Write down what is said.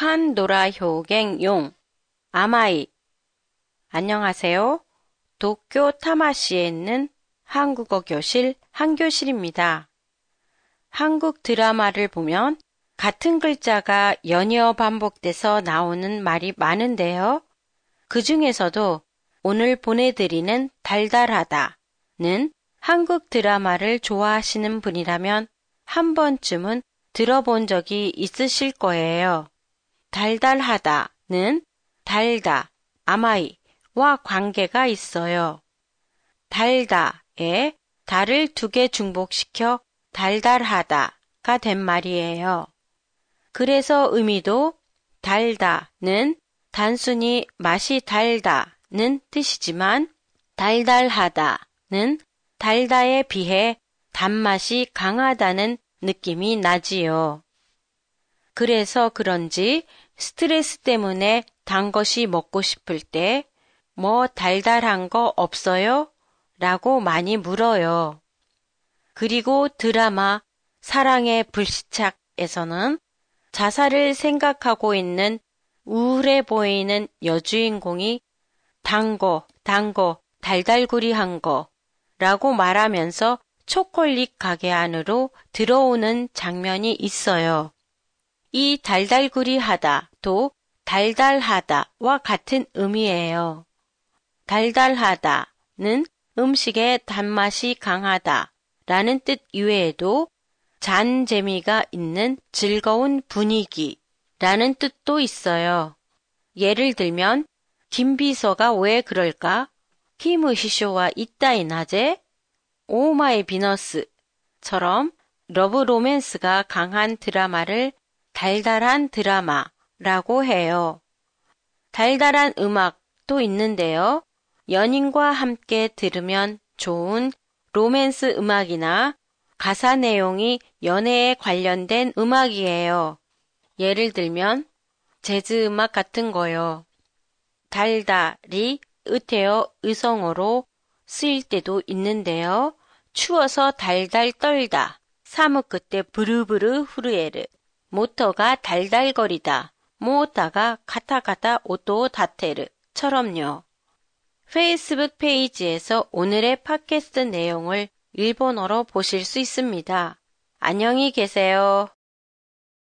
북한 노라 효갱 용 아마이 안녕하세요. 도쿄 타마시에 있는 한국어 교실 한교실입니다. 한국 드라마를 보면 같은 글자가 연이어 반복돼서 나오는 말이 많은데요. 그 중에서도 오늘 보내드리는 달달하다는 한국 드라마를 좋아하시는 분이라면 한 번쯤은 들어본 적이 있으실 거예요. 달달하다는 달다, 아마이와 관계가 있어요. 달다에 달을 두 개 중복시켜 달달하다가 된 말이에요. 그래서 의미도 달다는 단순히 맛이 달다는 뜻이지만 달달하다는 달다에 비해 단맛이 강하다는 느낌이 나지요. 그래서 그런지 스트레스 때문에 단 것이 먹고 싶을 때 뭐 달달한 거 없어요? 라고 많이 물어요. 그리고 드라마 사랑의 불시착에서는 자살을 생각하고 있는 우울해 보이는 여주인공이 단 거, 단 거, 달달구리 한 거 라고 말하면서 초콜릿 가게 안으로 들어오는 장면이 있어요. 이 달달구리하다도 달달하다와 같은 의미예요. 달달하다는 음식의 단맛이 강하다 라는 뜻 이외에도 잔 재미가 있는 즐거운 분위기 라는 뜻도 있어요. 예를 들면 김비서가 왜 그럴까? キム秘書はいったいなぜ 오마이 비너스처럼 러브 로맨스가 강한 드라마를 달달한 드라마라고 해요. 달달한 음악도 있는데요. 연인과 함께 들으면 좋은 로맨스 음악이나 가사 내용이 연애에 관련된 음악이에요. 예를 들면 재즈 음악 같은 거요. 달달이 의태어 의성어로 쓰일 때도 있는데요. 추워서 달달 떨다. 寒くてブルブル震える. 모터가 달달거리다. 모타가 카타카타 오토 다테르처럼요. 페이스북 페이지에서 오늘의 팟캐스트 내용을 일본어로 보실 수 있습니다. 안녕히 계세요.